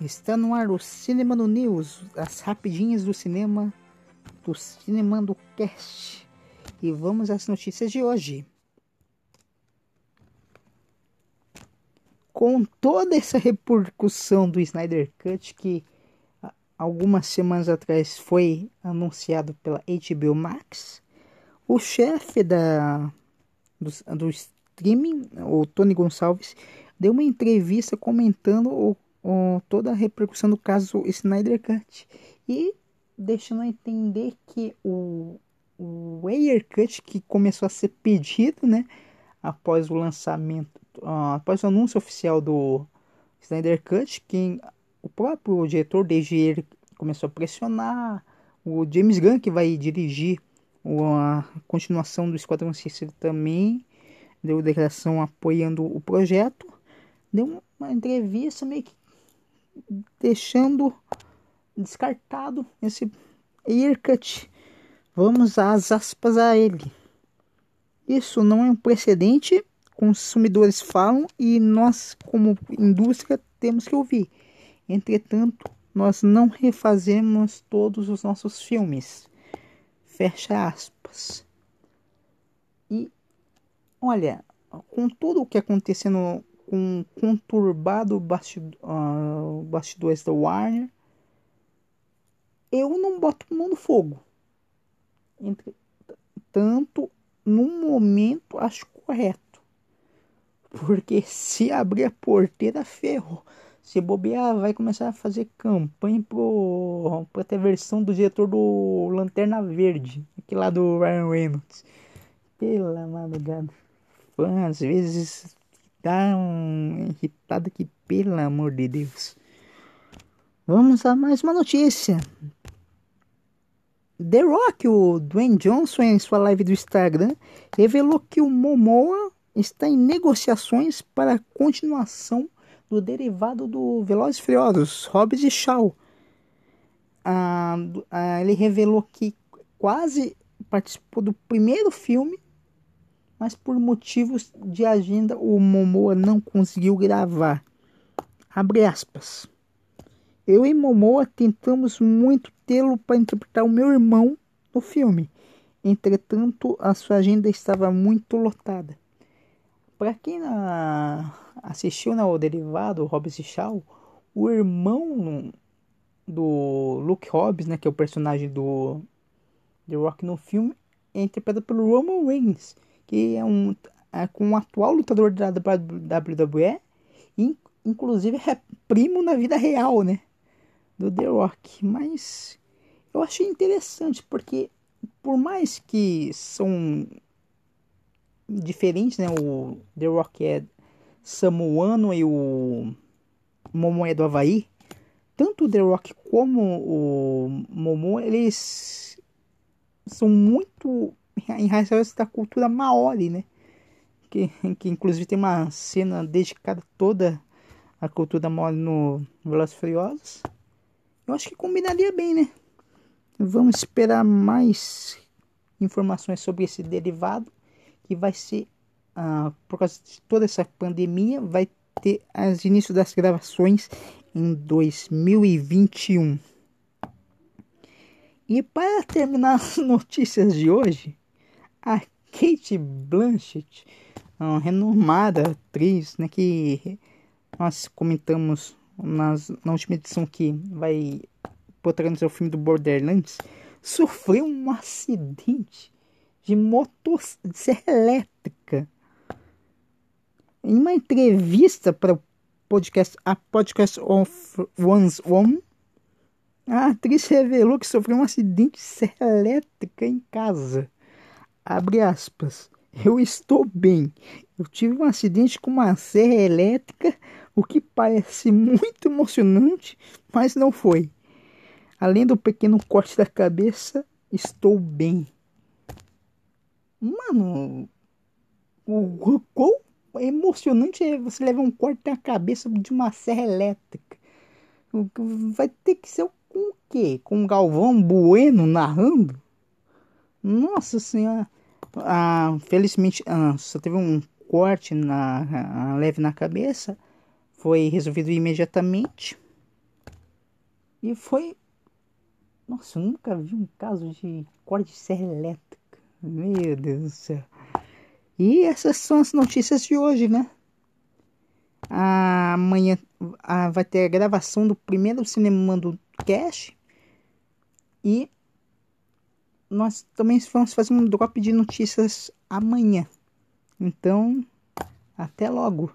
Está no ar o Cinema no News, as rapidinhas do cinema, do Cinema do Cast. E vamos às notícias de hoje. Com toda essa repercussão do Snyder Cut que algumas semanas atrás foi anunciado pela HBO Max, o chefe da do, do streaming, o Tony Gonçalves, deu uma entrevista comentando o toda a repercussão do caso Snyder Cut. E deixando a entender que o, o Ayer Cut que começou a ser pedido, né, após o lançamento, uh, após o anúncio oficial do Snyder Cut, que o próprio diretor desde ele começou a pressionar, o James Gunn que vai dirigir a continuação do Esquadrão Suicida também deu declaração apoiando o projeto, deu uma entrevista meio que deixando descartado esse haircut. Vamos às aspas a ele. Isso não é um precedente, consumidores falam e nós, como indústria, temos que ouvir. Entretanto, nós não refazemos todos os nossos filmes. Fecha aspas. E olha, com tudo o que acontecendo com conturbado bastidor, uh, bastidores da Warner, eu não boto mão no fogo. Entretanto, no momento acho correto. Porque se abrir a porteira, ferro. Se bobear, vai começar a fazer campanha para ter versão do diretor do Lanterna Verde. Aquele lá do Ryan Reynolds. Pela madrugada. Às vezes tão irritado que, pelo amor de Deus. Vamos a mais uma notícia. The Rock, o Dwayne Johnson, em sua live do Instagram, revelou que o Momoa está em negociações para a continuação do derivado do Velozes Furiosos, Hobbs e Shaw. Ah, ah, ele revelou que quase participou do primeiro filme mas por motivos de agenda o Momoa não conseguiu gravar. Abre aspas. Eu e Momoa tentamos muito tê-lo para interpretar o meu irmão no filme. Entretanto, a sua agenda estava muito lotada. Para quem assistiu ao derivado Hobbs e Shaw, o irmão do Luke Hobbs, né, que é o personagem do The Rock no filme, é interpretado pelo Roman Reigns, que é um é com um atual lutador da WWE, e inclusive é primo na vida real, né? Do The Rock. Mas eu achei interessante, porque por mais que são diferentes, né? O The Rock é samoano e o Momo é do Havaí. Tanto o The Rock como o Momo, eles são muito enraizadas da cultura maori, né? Que, que inclusive tem uma cena dedicada toda à cultura maori no Velozes Furiosos. Eu acho que combinaria bem, né? Vamos esperar mais informações sobre esse derivado que vai ser ah, por causa de toda essa pandemia vai ter as inícios das gravações em 2021. E para terminar as notícias de hoje, a Kate Blanchett, uma renomada atriz, né, que nós comentamos nas, na última edição que vai protagonizar o filme do Borderlands, sofreu um acidente de motosserra elétrica. Em uma entrevista para o podcast A Podcast of One's Own, a atriz revelou que sofreu um acidente de serra elétrica em casa. Abre aspas. Eu estou bem. Eu tive um acidente com uma serra elétrica, o que parece muito emocionante, mas não foi. Além do pequeno corte da cabeça, estou bem. Mano, o quão emocionante é você levar um corte na cabeça de uma serra elétrica. Vai ter que ser com o quê? Com o Galvão Bueno narrando? Nossa senhora. Ah, felizmente ah, só teve um corte na, ah, leve na cabeça. Foi resolvido imediatamente. E foi. Nossa, eu nunca vi um caso de corte de serra elétrica. Meu Deus do céu. E essas são as notícias de hoje, né? Amanhã vai ter a gravação do primeiro cinema do Cash. E nós também vamos fazer um drop de notícias amanhã. Então, até logo.